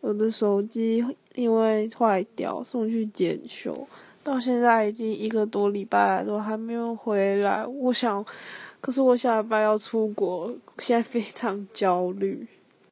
我的手机因为坏掉送去检修。到现在已经一个多礼拜了都还没有回来。我想可是我下礼拜要出国现在非常焦虑。